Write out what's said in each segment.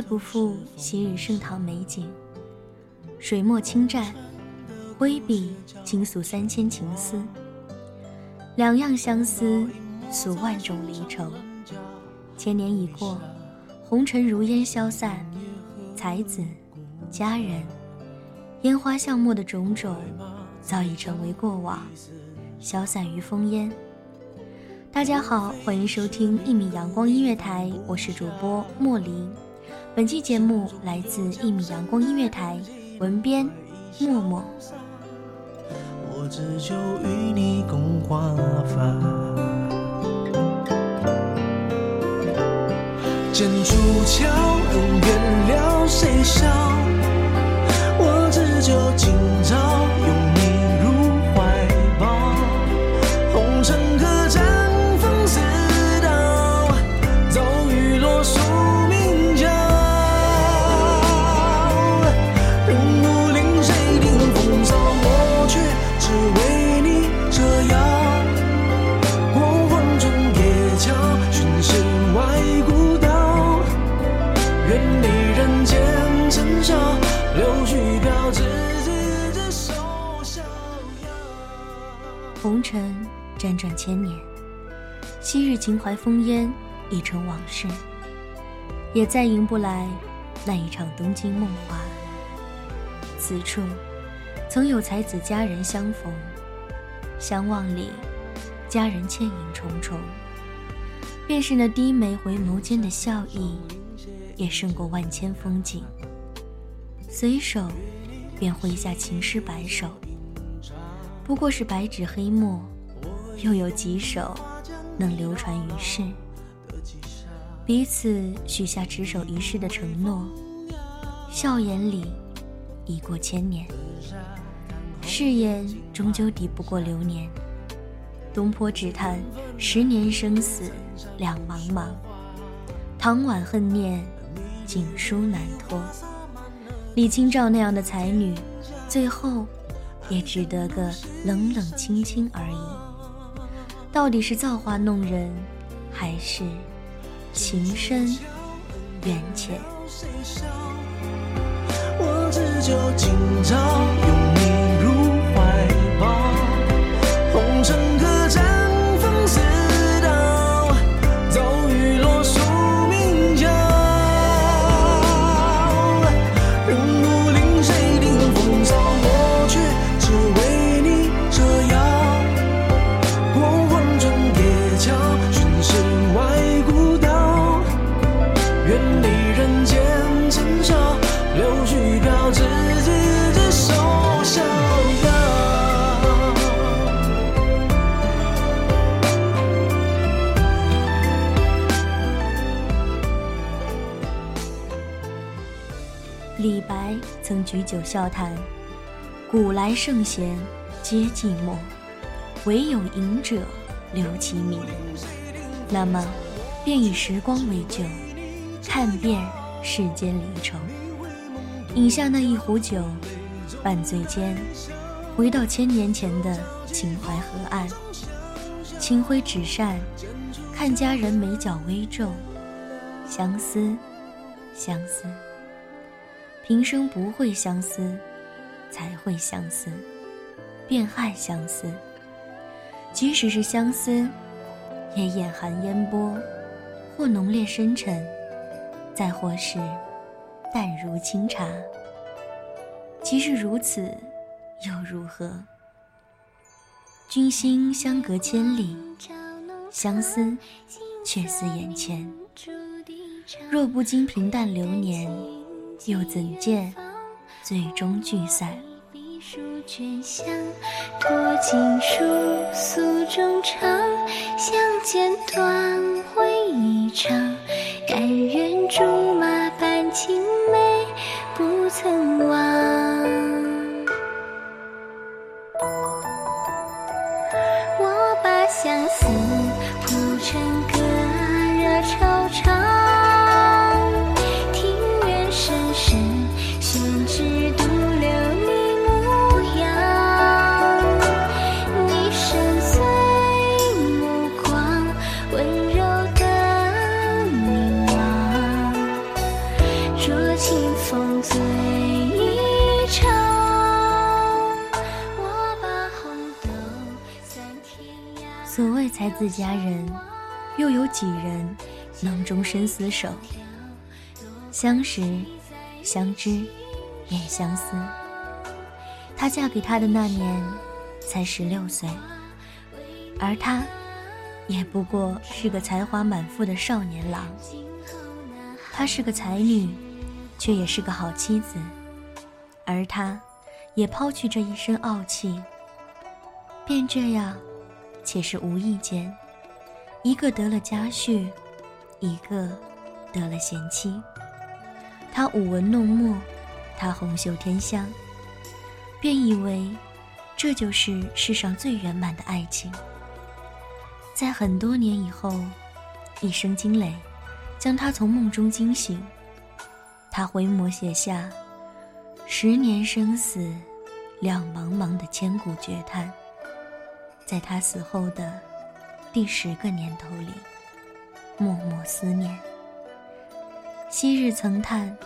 再不复昔日盛唐美景。水墨轻蘸，挥笔倾诉三千情思。两样相思，诉万种离愁。千年已过，红尘如烟消散，才子、佳人、烟花巷陌的种种，早已成为过往，消散于烽烟。大家好，欢迎收听一米阳光音乐台，我是主播莫林。本期节目来自一米阳光音乐台，文编默默。我只求与你共华发。剑出鞘，恩怨了谁晓？我只求今朝千年，昔日秦淮烽烟已成往事，也再迎不来那一场东京梦华。此处曾有才子佳人相逢，相望里，佳人倩影重重。便是那低眉回眸间的笑意，也胜过万千风景。随手便挥下情诗百首。不过是白纸黑墨，又有几首能流传于世？彼此许下执手一世的承诺，笑眼里已过千年。誓言终究抵不过流年，东坡只叹十年生死两茫茫，唐婉恨念锦书难托。李清照那样的才女，最后也只得个冷冷清清而已。到底是造化弄人，还是情深缘浅？我只求今朝李白曾举酒笑谈：“古来圣贤皆寂寞，惟有饮者留其名。”那么，便以时光为酒，看遍世间离愁。饮下那一壶酒，半醉间，回到千年前的秦淮河岸，清辉纸扇，看佳人眉角微皱，相思，相思。平生不会相思，才会相思，便害相思。即使是相思，也眼含烟波，或浓烈深沉，再或是淡如清茶。即使如此，又如何？君心相隔千里，相思却似眼前。若不经平淡流年。又怎见最终聚散？托锦书，诉衷肠，相见短，会一场。甘愿竹马伴青梅，不曾忘。所谓才子佳人，又有几人能终身厮守？相识、相知、也相思。她嫁给他的那年才十六岁，而他也不过是个才华满腹的少年郎。她是个才女，却也是个好妻子，而他也抛去这一身傲气，便这样。且是无意间，一个得了家婿，一个得了贤妻。他舞文弄墨，他红袖添香，便以为这就是世上最圆满的爱情。在很多年以后，一声惊雷将他从梦中惊醒，他回眸写下“十年生死两茫茫”的千古绝叹。在他死后的第十个年头里，默默思念。昔日曾叹，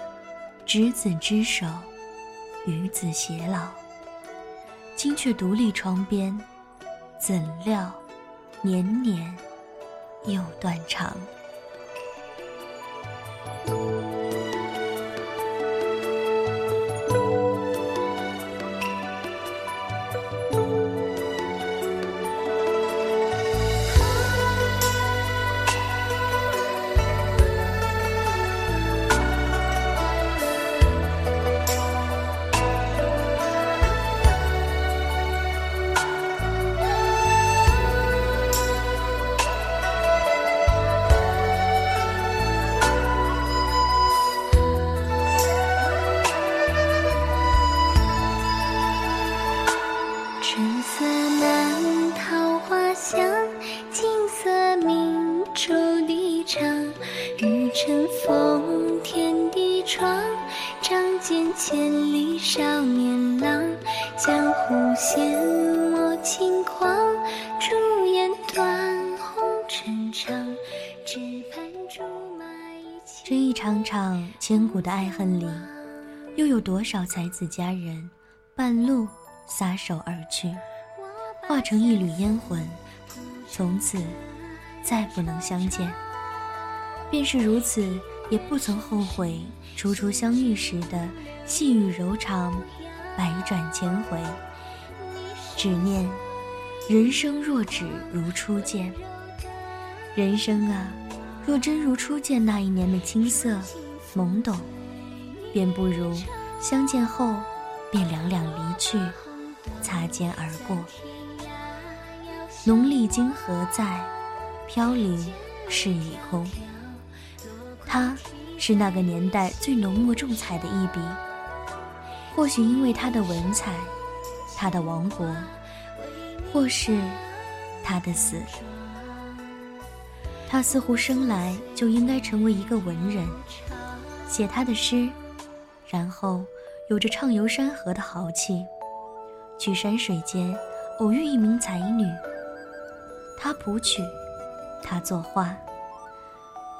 执子之手，与子偕老。今却独立窗边，怎料年年又断肠。这一场场千古的爱恨里，又有多少才子佳人，半路撒手而去，化成一缕烟魂，从此再不能相见。便是如此，也不曾后悔初初相遇时的细雨柔肠，百转千回。只念人生若只如初见，人生啊。若真如初见那一年的青涩懵懂，便不如相见后便两两离去，擦肩而过。浓丽今何在？飘零是已空。他是那个年代最浓墨重彩的一笔。或许因为他的文采，他的王国，或是他的死。他似乎生来就应该成为一个文人，写他的诗，然后有着畅游山河的豪气，去山水间偶遇一名才女。他谱曲，他作画，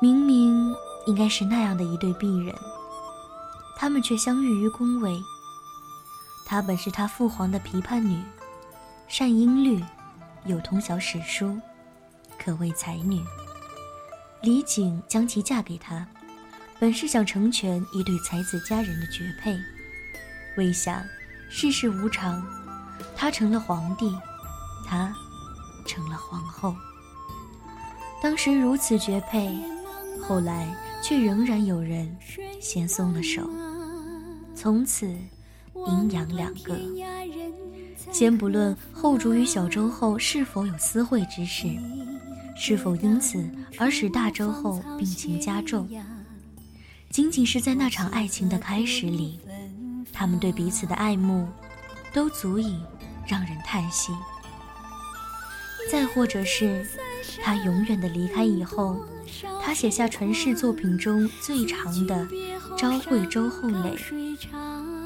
明明应该是那样的一对璧人，他们却相遇于宫闱。她本是他父皇的琵琶女，善音律，又通晓史书，可谓才女。李璟将其嫁给他，本是想成全一对才子佳人的绝配，未想世事无常，他成了皇帝，她成了皇后。当时如此绝配，后来却仍然有人先松了手，从此阴阳两个。先不论后主与小周后是否有私会之事。是否因此而使大周后病情加重？仅仅是在那场爱情的开始里，他们对彼此的爱慕，都足以让人叹息。再或者是，他永远的离开以后，他写下传世作品中最长的《朝会周后垒》，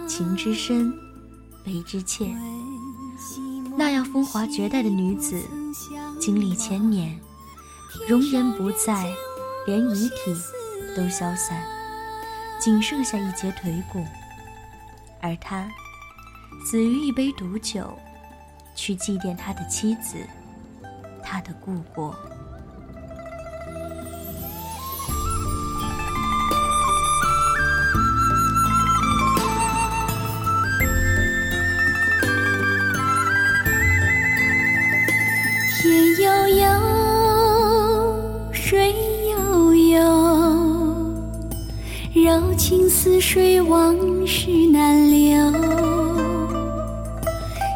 情之深，悲之切。那样风华绝代的女子，经历千年。容颜不在，连遗体都消散，仅剩下一截腿骨。而他死于一杯毒酒，去祭奠他的妻子，他的故国。似水，往事难留。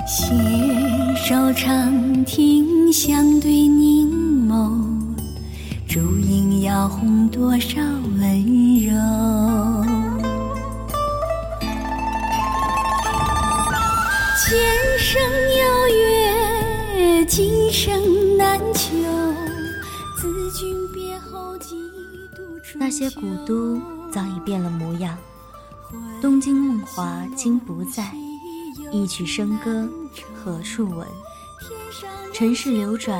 携手长亭，相对凝眸，烛影摇红多少温柔。前生有约，今生难求。自君别后，几度那些古都。早已变了模样，东京梦华今不在，一曲笙歌何处闻？尘世流转，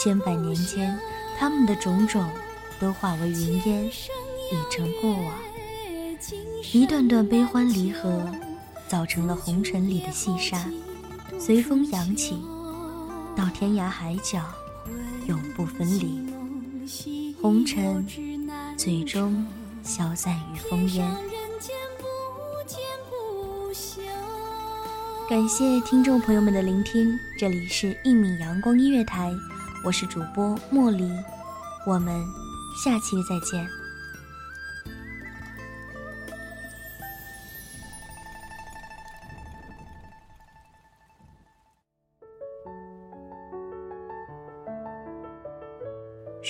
千百年间，他们的种种都化为云烟，已成过往。一段段悲欢离合，造成了红尘里的细沙，随风扬起，到天涯海角，永不分离。红尘，最终。消散于风烟。感谢听众朋友们的聆听，这里是一米阳光音乐台，我是主播莫离，我们下期再见。